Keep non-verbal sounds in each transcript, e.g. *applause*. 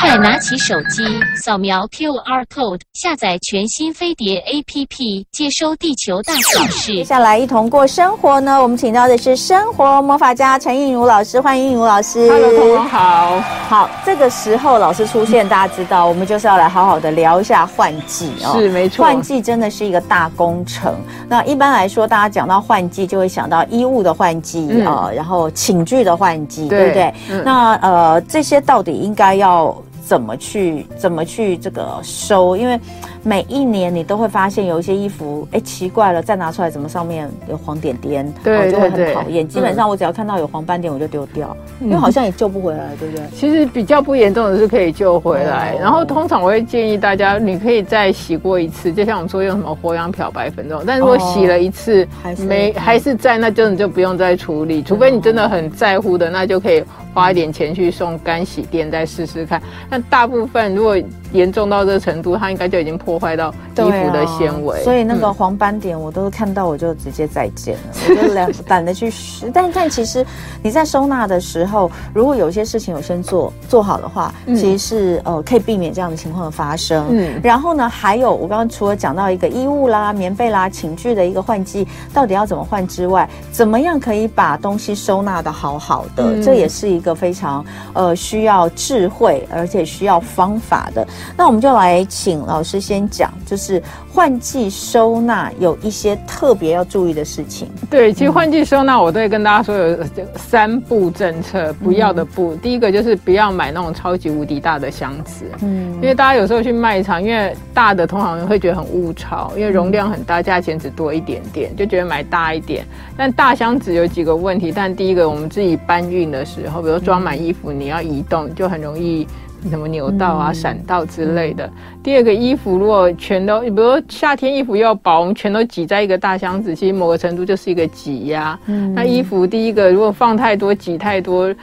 快拿起手机，扫描 QR code，下载全新飞碟 APP，接收地球大小事。接下来一同过生活呢，我们请到的是生活魔法家陈映如老师，欢迎映如老师。Hello，同学好。好，这个时候老师出现，大家知道，我们就是要来好好的聊一下换季哦。是，没错。换季真的是一个大工程。那一般来说，大家讲到换季，就会想到衣物的换季啊、嗯呃，然后寝具的换季，对，对不对？嗯、那呃，这些到底应该要怎么去怎么去这个收？因为每一年你都会发现有一些衣服，哎，奇怪了，再拿出来怎么上面有黄点点，对，就会很讨厌。基本上我只要看到有黄斑点，我就丢掉，因为好像也救不回来，对不对？*laughs* 其实比较不严重的是可以救回来。然后通常我会建议大家，你可以再洗过一次，就像我们说用什么活氧漂白粉这种。但如果洗了一次还是没还是在，那就你就不用再处理，除非你真的很在乎的，那就可以花一点钱去送干洗店再试试看。那大部分如果严重到这个程度，它应该就已经破坏到衣服的纤维，所以那个黄斑点我都看到，我就直接再见了，我就懒懒得去试。*laughs* 但但其实你在收纳的时候，如果有些事情有先做做好的话，其实是呃可以避免这样的情况的发生。嗯，然后呢，还有我刚刚除了讲到一个衣物啦、棉被啦、寝具的一个换季，到底要怎么换之外，怎么样可以把东西收纳的好好的，这也是一个非常呃需要智慧而且需要方法的。那我们就来请老师先讲，就是换季收纳有一些特别要注意的事情。对，其实换季收纳我都会跟大家说有三步政策，不要的不。嗯、第一个就是不要买那种超级无敌大的箱子，嗯，因为大家有时候去卖场，因为大的通常会觉得很物超，因为容量很大，价钱只多一点点，就觉得买大一点。但大箱子有几个问题，但第一个我们自己搬运的时候，比如装满衣服，你要移动，就很容易。什么扭到啊、闪到之类的。第二个衣服如果全都，比如说夏天衣服又薄，我们全都挤在一个大箱子，其实某个程度就是一个挤压。嗯，那衣服第一个如果放太多、挤太多，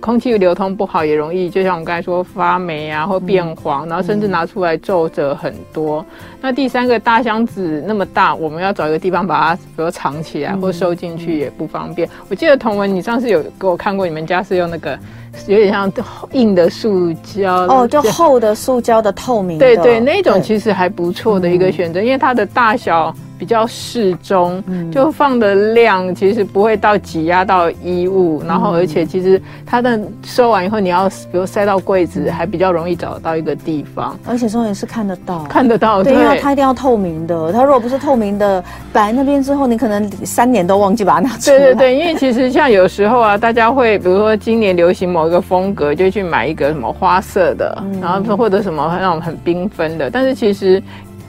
空气流通不好，也容易就像我们刚才说发霉啊，或变黄，然后甚至拿出来皱褶很多。那第三个大箱子那么大，我们要找一个地方把它，比如藏起来或收进去也不方便。我记得彤文，你上次有给我看过，你们家是用那个。有点像硬的塑胶哦，就厚的塑胶的透明的，对对，那种其实还不错的一个选择，因为它的大小。比较适中，就放的量其实不会到挤压到衣物，然后而且其实它的收完以后，你要比如塞到柜子，还比较容易找到一个地方。而且重点是看得到，看得到，对，因为它一定要透明的。它如果不是透明的，摆在那边之后，你可能三年都忘记把它拿出来。对对对，因为其实像有时候啊，*laughs* 大家会比如说今年流行某一个风格，就去买一个什么花色的，然后或者什么那种很缤纷的，但是其实。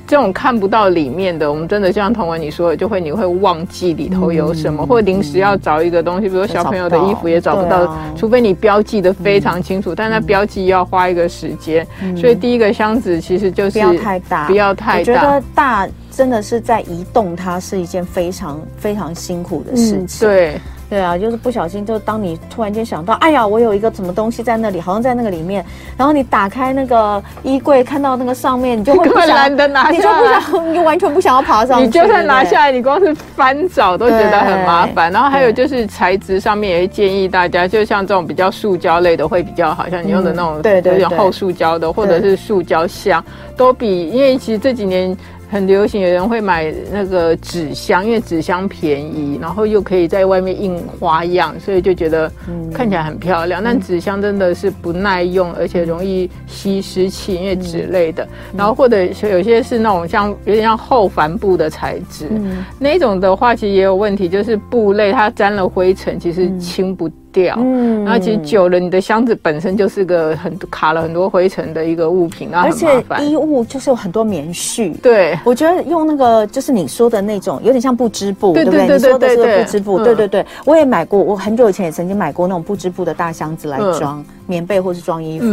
这种看不到里面的，我们真的像彤文你说的，就会你会忘记里头有什么，嗯、或临时要找一个东西，比如小朋友的衣服也找不到，啊、除非你标记的非常清楚，嗯、但那标记要花一个时间，嗯、所以第一个箱子其实就是不要太大，不要太大。我觉得大真的是在移动，它是一件非常非常辛苦的事情。嗯、对。对啊，就是不小心，就当你突然间想到，哎呀，我有一个什么东西在那里，好像在那个里面，然后你打开那个衣柜，看到那个上面，你就会懒得拿下来，你就不想，你就完全不想要爬上去。*laughs* 你就算拿下来，你光是翻找都觉得很麻烦。然后还有就是材质上面也会建议大家，就像这种比较塑胶类的会比较好，像你用的那种对对有点厚塑胶的，或者是塑胶箱，都比因为其实这几年。很流行，有人会买那个纸箱，因为纸箱便宜，然后又可以在外面印花样，所以就觉得看起来很漂亮。嗯、但纸箱真的是不耐用，而且容易吸湿气，因为纸类的。嗯、然后或者有些是那种像有点像厚帆布的材质，嗯、那种的话其实也有问题，就是布类它沾了灰尘，其实清不。掉，嗯，然后其实久了，你的箱子本身就是个很卡了很多灰尘的一个物品，然后很麻烦。而且衣物就是有很多棉絮，对，我觉得用那个就是你说的那种，有点像不织布，对不对？你说的是不织布，对对对，我也买过，我很久以前也曾经买过那种不织布的大箱子来装棉被或是装衣服，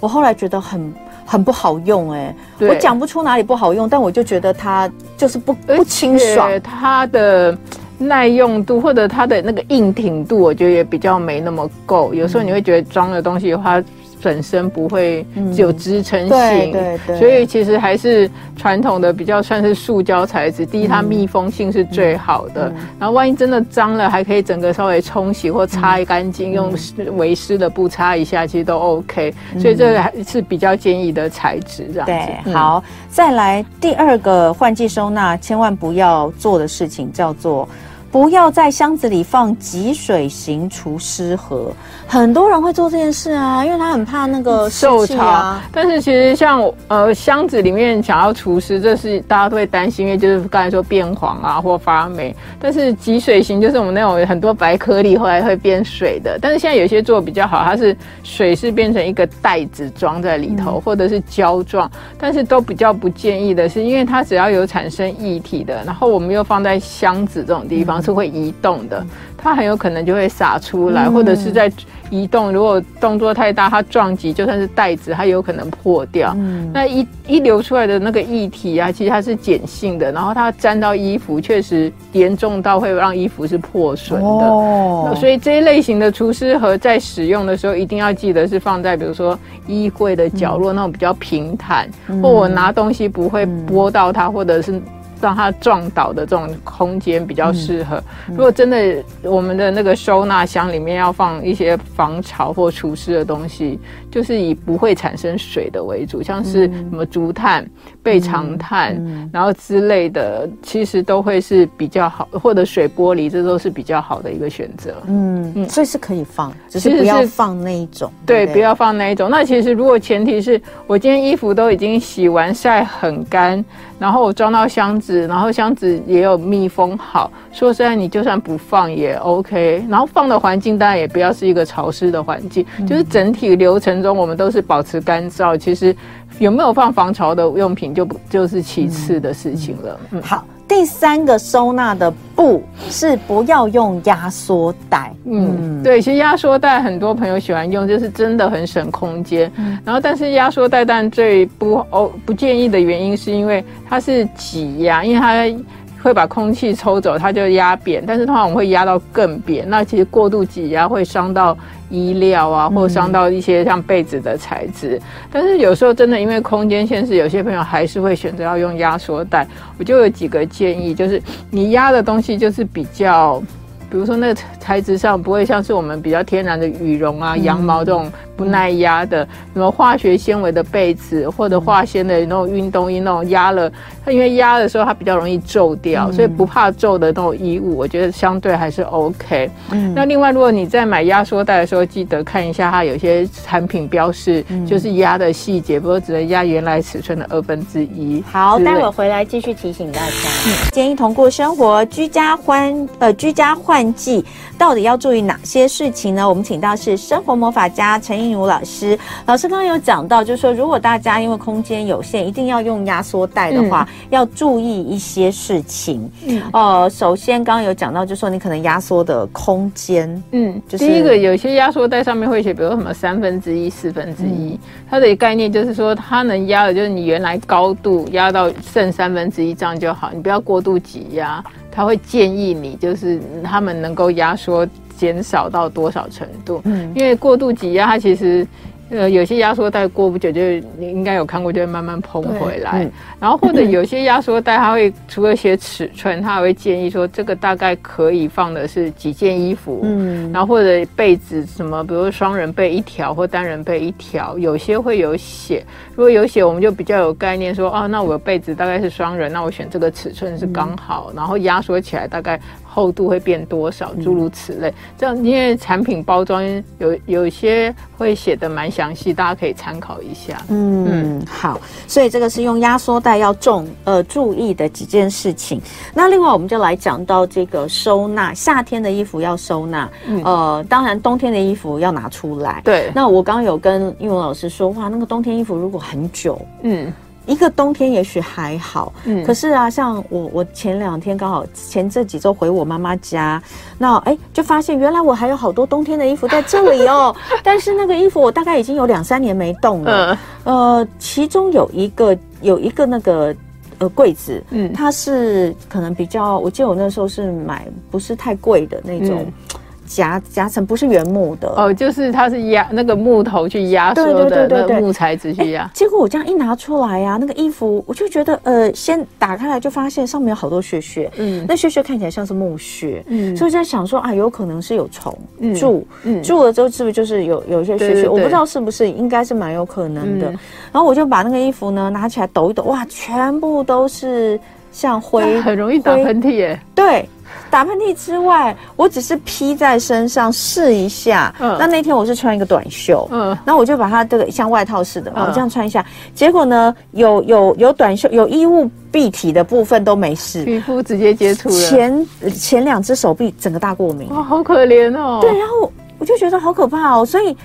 我后来觉得很很不好用，哎，我讲不出哪里不好用，但我就觉得它就是不不清爽，它的。耐用度或者它的那个硬挺度，我觉得也比较没那么够。有时候你会觉得装的东西的话，本身不会只有支撑性，对对对，所以其实还是传统的比较算是塑胶材质。第一，它密封性是最好的，然后万一真的脏了，还可以整个稍微冲洗或擦干净，用微湿的布擦一下，其实都 OK。所以这个还是比较建议的材质，这样子。对，好，再来第二个换季收纳，千万不要做的事情叫做。不要在箱子里放集水型除湿盒，很多人会做这件事啊，因为他很怕那个受潮。但是其实像呃箱子里面想要除湿，这是大家都会担心，因为就是刚才说变黄啊或发霉。但是集水型就是我们那种很多白颗粒后来会变水的。但是现在有些做比较好，它是水是变成一个袋子装在里头，嗯、或者是胶状。但是都比较不建议的是，因为它只要有产生液体的，然后我们又放在箱子这种地方。是会移动的，它很有可能就会洒出来，或者是在移动。如果动作太大，它撞击，就算是袋子，它有可能破掉。那一一流出来的那个液体啊，其实它是碱性的，然后它沾到衣服，确实严重到会让衣服是破损的。哦，所以这一类型的除湿盒在使用的时候，一定要记得是放在比如说衣柜的角落那种比较平坦，或我拿东西不会拨到它，或者是。让它撞倒的这种空间比较适合。如果真的我们的那个收纳箱里面要放一些防潮或除湿的东西，就是以不会产生水的为主，像是什么竹炭、备长炭，然后之类的，其实都会是比较好，或者水玻璃，这都是比较好的一个选择。嗯嗯，所以是可以放，只是不要放那一种。对，不要放那一种。那其实如果前提是我今天衣服都已经洗完晒很干。然后我装到箱子，然后箱子也有密封好。说实在，你就算不放也 OK。然后放的环境当然也不要是一个潮湿的环境，嗯、就是整体流程中我们都是保持干燥。其实有没有放防潮的用品就不就是其次的事情了。嗯，好。第三个收纳的布是不要用压缩袋。嗯，对，其实压缩袋很多朋友喜欢用，就是真的很省空间。嗯，然后但是压缩袋但最不哦不建议的原因是因为它是挤压，因为它。会把空气抽走，它就压扁。但是通常我们会压到更扁，那其实过度挤压会伤到衣料啊，或伤到一些像被子的材质。嗯、但是有时候真的因为空间限制，有些朋友还是会选择要用压缩袋。我就有几个建议，就是你压的东西就是比较。比如说那个材质上不会像是我们比较天然的羽绒啊、羊毛这种不耐压的，什么化学纤维的被子或者化纤的那种运动衣，那种压了它，因为压的时候它比较容易皱掉，所以不怕皱的那种衣物，我觉得相对还是 OK。嗯，那另外如果你在买压缩袋的时候，记得看一下它有些产品标示，就是压的细节，比如只能压原来尺寸的二分之一。好，待会回来继续提醒大家。嗯，建议同过生活，居家欢呃居家换。换季到底要注意哪些事情呢？我们请到是生活魔法家陈映如老师。老师刚刚有讲到，就是说如果大家因为空间有限，一定要用压缩袋的话，嗯、要注意一些事情。嗯，呃，首先刚刚有讲到，就是说你可能压缩的空间，嗯，就是第一个有些压缩袋上面会写，比如说什么三分之一、四分之一，它的概念就是说它能压的就是你原来高度压到剩三分之一这样就好，你不要过度挤压。他会建议你，就是他们能够压缩减少到多少程度？嗯，因为过度挤压，它其实。呃，有些压缩袋过不久就你应该有看过，就会慢慢膨回来。嗯、然后或者有些压缩袋，它会除了写尺寸，它还会建议说这个大概可以放的是几件衣服。嗯，然后或者被子什么，比如双人被一条或单人被一条，有些会有写。如果有写，我们就比较有概念说，哦，那我的被子大概是双人，那我选这个尺寸是刚好。嗯、然后压缩起来大概。厚度会变多少？诸如此类，这样因为产品包装有有些会写的蛮详细，大家可以参考一下。嗯，嗯好，所以这个是用压缩袋要重呃注意的几件事情。那另外我们就来讲到这个收纳，夏天的衣服要收纳，嗯、呃，当然冬天的衣服要拿出来。对。那我刚刚有跟英文老师说，哇，那个冬天衣服如果很久，嗯。一个冬天也许还好，嗯，可是啊，像我我前两天刚好前这几周回我妈妈家，那哎就发现原来我还有好多冬天的衣服在这里哦，*laughs* 但是那个衣服我大概已经有两三年没动了，呃，其中有一个有一个那个呃柜子，嗯，它是可能比较，我记得我那时候是买不是太贵的那种。夹夹层，不是原木的哦，就是它是压那个木头去压缩的那个木材质去压。结果我这样一拿出来呀、啊，那个衣服我就觉得呃，先打开来就发现上面有好多屑屑，嗯，那屑屑看起来像是木屑，嗯，所以在想说啊，有可能是有虫蛀，嗯，蛀了之后是不是就是有有一些屑屑？我不知道是不是，应该是蛮有可能的。嗯、然后我就把那个衣服呢拿起来抖一抖，哇，全部都是像灰，很容易打喷嚏耶，对。打喷嚏之外，我只是披在身上试一下。嗯，那那天我是穿一个短袖，嗯，然后我就把它这个像外套似的，我这样穿一下。结果呢，有有有短袖，有衣物蔽体的部分都没事，皮肤直接接触了。前前两只手臂整个大过敏，哇，好可怜哦。对，然后我就觉得好可怕哦，所以。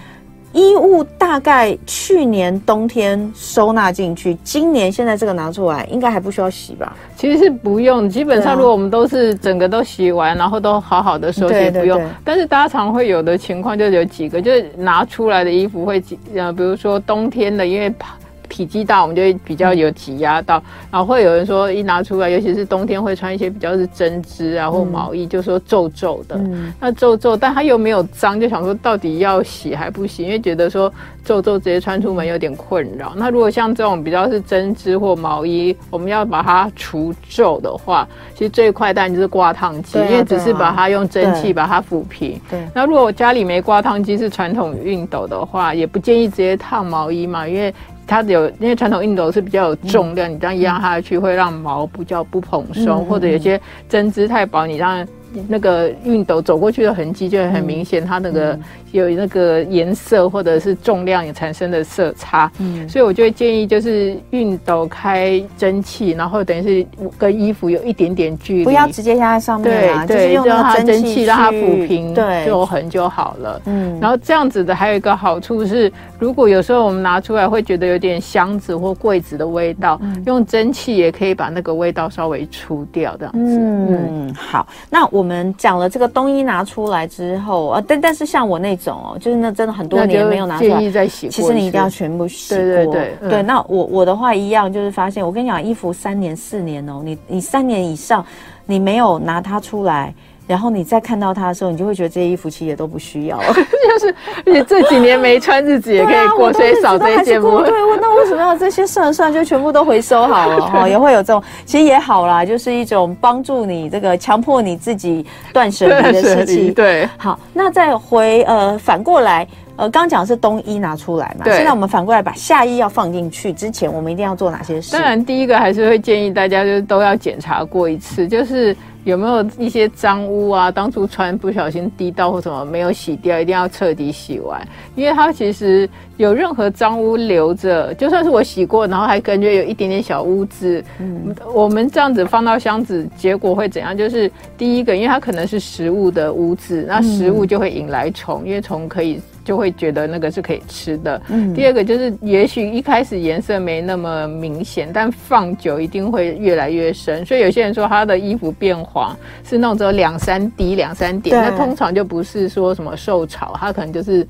衣物大概去年冬天收纳进去，今年现在这个拿出来，应该还不需要洗吧？其实是不用，基本上如果我们都是整个都洗完，然后都好好的收也不用。但是大家常会有的情况就有几个，就是拿出来的衣服会，呃，比如说冬天的，因为怕。体积大，我们就会比较有挤压到，然后会有人说一拿出来，尤其是冬天会穿一些比较是针织啊或毛衣，就说皱皱的。那皱皱，但它又没有脏，就想说到底要洗还不洗？因为觉得说皱皱直接穿出门有点困扰。那如果像这种比较是针织或毛衣，我们要把它除皱的话，其实最快当然就是挂烫机，因为只是把它用蒸汽把它抚平。对。那如果我家里没挂烫机，是传统熨斗的话，也不建议直接烫毛衣嘛，因为。它有，因为传统熨斗是比较有重量，你这样压下去会让毛比较不蓬松，或者有些针织太薄，你让。那个熨斗走过去的痕迹就会很明显，它那个有那个颜色或者是重量也产生的色差，嗯，所以我就会建议就是熨斗开蒸汽，然后等于是跟衣服有一点点距离，不要直接压在上面啊，对，就是用让它蒸汽让它抚平，对，皱痕就好了。嗯，然后这样子的还有一个好处是，如果有时候我们拿出来会觉得有点箱子或柜子的味道，用蒸汽也可以把那个味道稍微除掉，这样子。嗯，好，那我。我们讲了这个冬衣拿出来之后啊，但但是像我那种哦，就是那真的很多年没有拿出来，其实你一定要全部洗过。对对对，嗯、对。那我我的话一样，就是发现我跟你讲，衣服三年四年哦，你你三年以上，你没有拿它出来。然后你再看到它的时候，你就会觉得这些衣服其实也都不需要了。*laughs* *laughs* 就是你这几年没穿，日子也可以过，所以少这些不会。对，那为什么要这些算了算了，就全部都回收好了 *laughs* 哈？也会有这种，其实也好啦，就是一种帮助你这个强迫你自己断舍离的事情。对，好，那再回呃反过来，呃刚讲是冬衣拿出来嘛，对现在我们反过来把夏衣要放进去之前，我们一定要做哪些事？当然，第一个还是会建议大家就是都要检查过一次，就是。有没有一些脏污啊？当初穿不小心滴到或什么没有洗掉，一定要彻底洗完，因为它其实有任何脏污留着，就算是我洗过，然后还感觉有一点点小污渍，嗯，我们这样子放到箱子，结果会怎样？就是第一个，因为它可能是食物的污渍，那食物就会引来虫，因为虫可以。就会觉得那个是可以吃的。嗯，第二个就是，也许一开始颜色没那么明显，但放久一定会越来越深。所以有些人说他的衣服变黄是那种只有两三滴、两三点，那通常就不是说什么受潮，它可能就是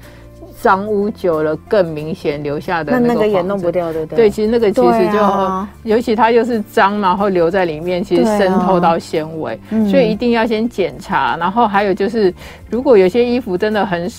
脏污久了更明显留下的那个。那那个也弄不掉，对不对？对，其实那个其实就，啊、尤其它又是脏嘛，然后留在里面，其实渗透到纤维，所以一定要先检查。然后还有就是，如果有些衣服真的很。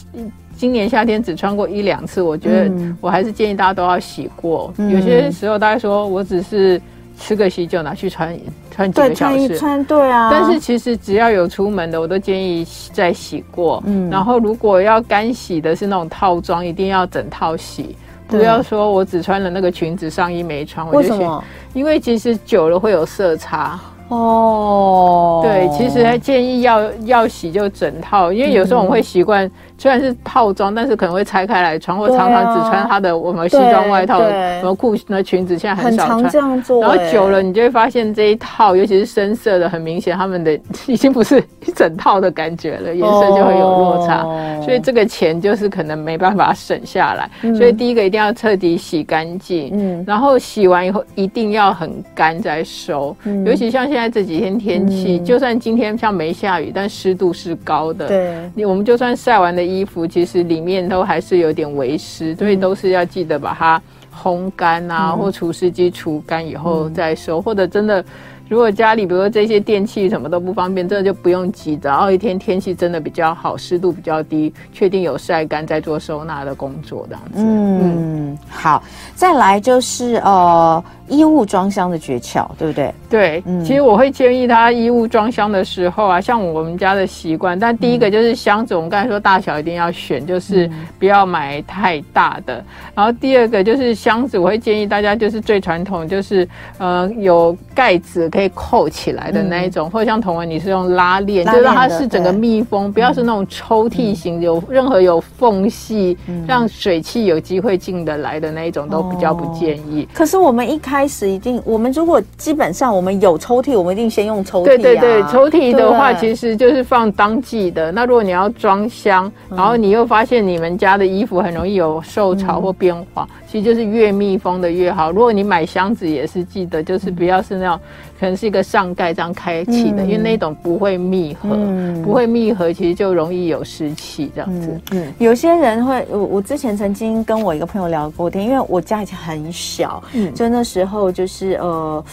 今年夏天只穿过一两次，我觉得我还是建议大家都要洗过。嗯、有些时候大家说我只是吃个喜酒拿去穿穿几个小时，穿一穿，对啊。但是其实只要有出门的，我都建议再洗过。嗯，然后如果要干洗的是那种套装，一定要整套洗，不要说我只穿了那个裙子上衣没穿，我就洗。为什么？因为其实久了会有色差。哦，对，其实还建议要要洗就整套，因为有时候我们会习惯。虽然是套装，但是可能会拆开来穿，或常常只穿它的我们西装外套、什么裤、那裙子，现在很少穿。这样做，然后久了，你就会发现这一套，尤其是深色的，很明显他们的 *laughs* 已经不是一整套的感觉了，颜色就会有落差。所以这个钱就是可能没办法省下来。所以第一个一定要彻底洗干净，嗯，然后洗完以后一定要很干再收。尤其像现在这几天天气，就算今天像没下雨，但湿度是高的。对，你我们就算晒完的。衣服其实里面都还是有点微湿，所以都是要记得把它烘干啊，嗯、或除湿机除干以后再收，嗯、或者真的如果家里比如说这些电器什么都不方便，真的就不用急着。然后一天天气真的比较好，湿度比较低，确定有晒干再做收纳的工作这样子。嗯，嗯好，再来就是呃。衣物装箱的诀窍，对不对？对，嗯，其实我会建议他衣物装箱的时候啊，像我们家的习惯，但第一个就是箱子，我们刚才说大小一定要选，就是不要买太大的。然后第二个就是箱子，我会建议大家就是最传统，就是呃有盖子可以扣起来的那一种，或者像彤文你是用拉链，就是它是整个密封，不要是那种抽屉型，有任何有缝隙，让水汽有机会进得来的那一种都比较不建议。可是我们一开开始一定，我们如果基本上我们有抽屉，我们一定先用抽屉、啊。对对对，抽屉的话其实就是放当季的。那如果你要装箱，然后你又发现你们家的衣服很容易有受潮或变化，嗯、其实就是越密封的越好。如果你买箱子也是记得，就是不要是那种可能是一个上盖这样开启的，嗯、因为那种不会密合，嗯、不会密合，其实就容易有湿气这样子。嗯，嗯有些人会，我我之前曾经跟我一个朋友聊过天，因为我家以前很小，嗯，就那时候。就是呃，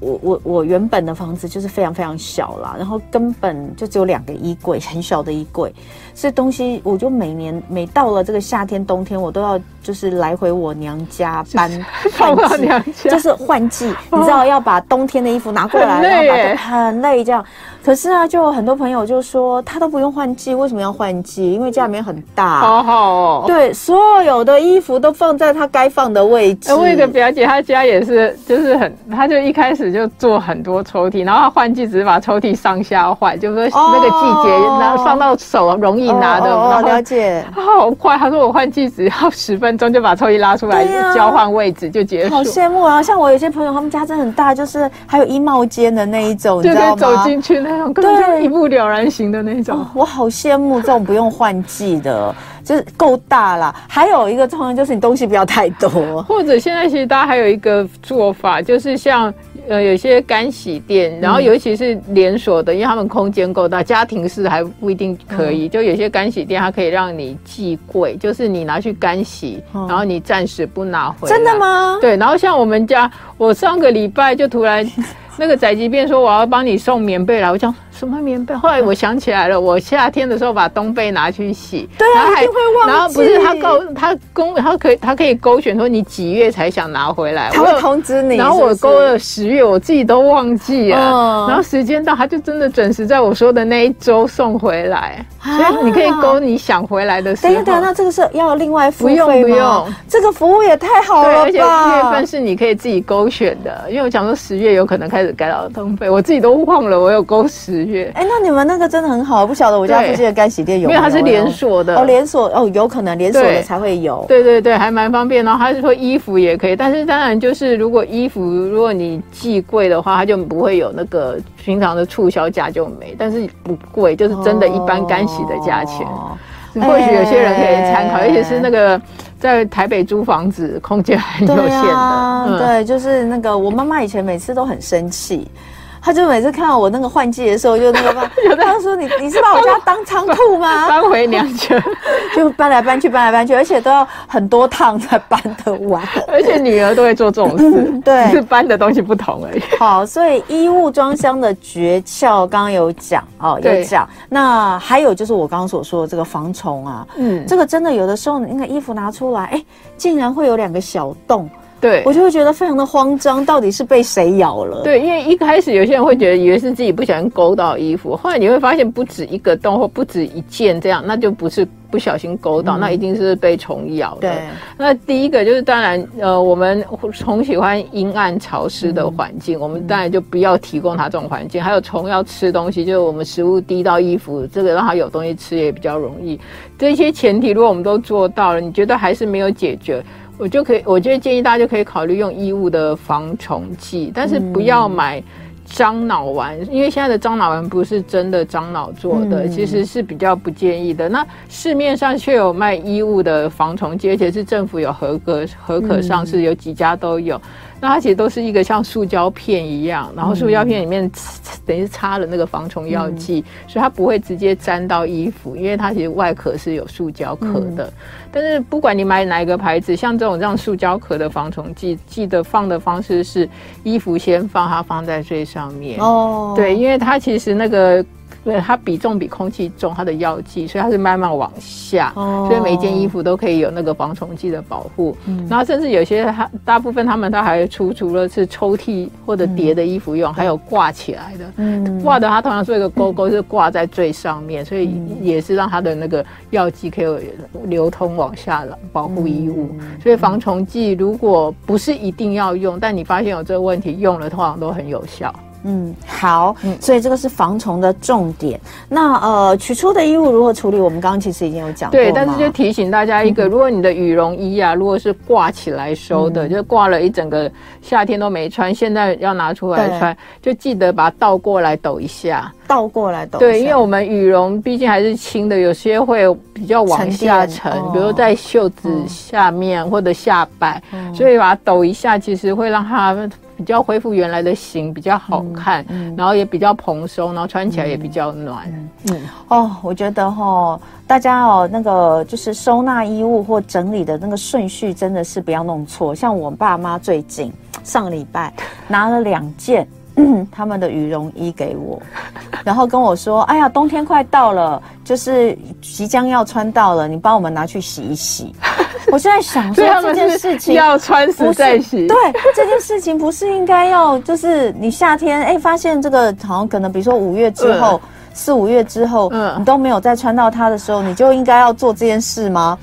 我我我原本的房子就是非常非常小啦，然后根本就只有两个衣柜，很小的衣柜，所以东西我就每年每到了这个夏天冬天，我都要就是来回我娘家搬换季，就是换季，你知道要把冬天的衣服拿过来，然后把它很累这样。可是啊，就很多朋友就说他都不用换季，为什么要换季？因为家里面很大，好好哦。对，所有的衣服都放在他该放的位置。我有个表姐，她家也是，就是很，她就一开始就做很多抽屉，然后她换季只是把抽屉上下换，就是说那个季节，然后放到手容易拿的。哦，了解。她好快，她说我换季只要十分钟就把抽屉拉出来交换位置就结束。好羡慕啊！像我有些朋友，他们家真的很大，就是还有衣帽间的那一种，你知道吗？走进去那种。对，一目了然型的那种，哦，我好羡慕这种不用换季的，就是够大啦。还有一个重要就是你东西不要太多，或者现在其实大家还有一个做法，就是像呃有些干洗店，然后尤其是连锁的，因为他们空间够大，家庭式还不一定可以。就有些干洗店它可以让你寄柜，就是你拿去干洗，然后你暂时不拿回来。真的吗？对，然后像我们家，我上个礼拜就突然 *laughs* 那个宅急便说我要帮你送棉被来，我讲。什么棉被？后来我想起来了，我夏天的时候把冬被拿去洗，对啊，还会忘记。然后不是他勾他勾他可以他可以勾选说你几月才想拿回来，他会通知你。然后我勾了十月，我自己都忘记了。然后时间到，他就真的准时在我说的那一周送回来。所以你可以勾你想回来的时候。等一等，那这个是要另外付费吗？不用不用，这个服务也太好了吧！而且月份是你可以自己勾选的，因为我想说十月有可能开始改到冬被，我自己都忘了我有勾十。哎，那你们那个真的很好，不晓得我家附近的干洗店有没有？因为它是连锁的哦，连锁哦，有可能连锁的才会有。对对对，还蛮方便。然后他是说衣服也可以，但是当然就是如果衣服如果你寄贵的话，它就不会有那个平常的促销价就没，但是不贵，就是真的一般干洗的价钱。哦、或许有些人可以参考，尤其是那个在台北租房子，空间很有限的。啊嗯、对，就是那个我妈妈以前每次都很生气。他就每次看到我那个换季的时候，就那个吧，*laughs* 他说，你你是把我家当仓库吗？*laughs* 搬回娘家，*laughs* 就搬来搬去，搬来搬去，而且都要很多趟才搬得完。而且女儿都会做这种事，对，只是搬的东西不同而已。好，所以衣物装箱的诀窍刚刚有讲哦，有讲。那还有就是我刚刚所说的这个防虫啊，嗯，这个真的有的时候那个衣服拿出来，哎，竟然会有两个小洞。对，我就会觉得非常的慌张，到底是被谁咬了？对，因为一开始有些人会觉得以为是自己不小心勾到衣服，后来你会发现不止一个洞或不止一件这样，那就不是不小心勾到，嗯、那一定是被虫咬的。对，那第一个就是当然，呃，我们虫喜欢阴暗潮湿的环境，嗯、我们当然就不要提供它这种环境。还有虫要吃东西，就是我们食物滴到衣服，这个让它有东西吃也比较容易。这些前提如果我们都做到了，你觉得还是没有解决？我就可以，我就建议大家就可以考虑用衣物的防虫剂，但是不要买樟脑丸，嗯、因为现在的樟脑丸不是真的樟脑做的，嗯、其实是比较不建议的。那市面上却有卖衣物的防虫剂，而且是政府有合格、合可上市，有几家都有。那它其实都是一个像塑胶片一样，然后塑胶片里面等于是插了那个防虫药剂，嗯、所以它不会直接沾到衣服，因为它其实外壳是有塑胶壳的。嗯、但是不管你买哪一个牌子，像这种这样塑胶壳的防虫剂，记得放的方式是衣服先放，它放在最上面。哦，对，因为它其实那个。对，它比重比空气重，它的药剂，所以它是慢慢往下，哦、所以每一件衣服都可以有那个防虫剂的保护。嗯，然后甚至有些它大部分他们它还出除了是抽屉或者叠的衣服用，嗯、还有挂起来的。嗯，挂的它通常做一个勾勾，是挂在最上面，嗯、所以也是让它的那个药剂可以流通往下了，保护衣物。嗯、所以防虫剂如果不是一定要用，但你发现有这个问题，用了通常都很有效。嗯，好，嗯，所以这个是防虫的重点。那呃，取出的衣物如何处理？我们刚刚其实已经有讲过。对，但是就提醒大家一个，嗯、如果你的羽绒衣啊，如果是挂起来收的，嗯、就挂了一整个夏天都没穿，现在要拿出来穿，就记得把它倒过来抖一下。倒过来抖。对，因为我们羽绒毕竟还是轻的，有些会比较往下沉，沉比如在袖子下面或者下摆，嗯、所以把它抖一下，其实会让它。比较恢复原来的型，比较好看，嗯嗯、然后也比较蓬松，然后穿起来也比较暖。嗯，嗯哦，我觉得哈、哦，大家哦，那个就是收纳衣物或整理的那个顺序，真的是不要弄错。像我爸妈最近上个礼拜拿了两件。*clears throat* 他们的羽绒衣给我，*laughs* 然后跟我说：“哎呀，冬天快到了，就是即将要穿到了，你帮我们拿去洗一洗。” *laughs* 我现在想说这件事情要穿时再洗，对这件事情不是应该要就是你夏天哎发现这个好像可能比如说五月之后四五月之后，嗯，你都没有再穿到它的时候，你就应该要做这件事吗？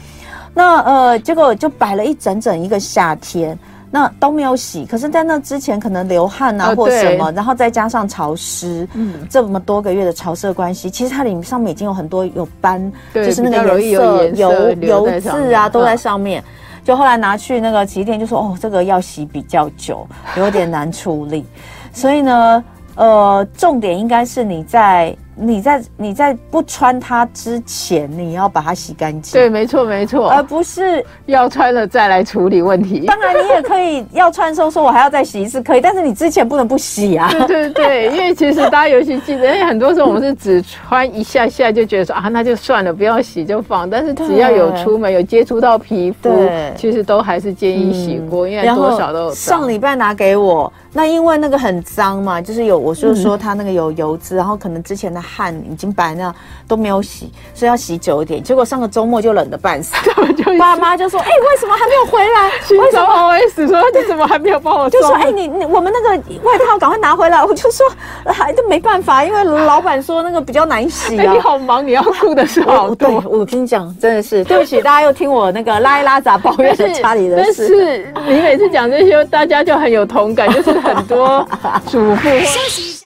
那呃，结果就摆了一整整一个夏天。那都没有洗，可是，在那之前可能流汗啊或什么，然后再加上潮湿，嗯，这么多个月的潮湿关系，其实它里面上面已经有很多有斑，就是那个颜色油油渍啊都在上面。就后来拿去那个洗衣店，就说哦，这个要洗比较久，有点难处理。所以呢，呃，重点应该是你在。你在你在不穿它之前，你要把它洗干净。对，没错，没错，而不是要穿了再来处理问题。当然，你也可以要穿的时候说，我还要再洗一次，可以。但是你之前不能不洗啊。*laughs* 对对对，因为其实大家尤其记得，因为很多时候我们是只穿一下下就觉得说啊，那就算了，不要洗就放。但是只要有出门有接触到皮肤，对其实都还是建议洗过，嗯、因为多少都有。上礼拜拿给我。那因为那个很脏嘛，就是有，我就说它那个有油脂，嗯、然后可能之前的汗已经白那都没有洗，所以要洗久一点。结果上个周末就冷得半死，*laughs* 爸妈就说：“哎、欸，为什么还没有回来？为什么 OS 说你怎么还没有帮我？”就说：“哎、欸，你你我们那个外套赶快拿回来。”我就说：“还都没办法，因为老板说那个比较难洗啊。欸 *laughs* ”你好忙，你要顾的是好多。我跟你讲，真的是对不起，大家又听我那个拉一拉杂抱怨的 *laughs* 家里的事。但是你每次讲这些，大家就很有同感，就是。很多主妇。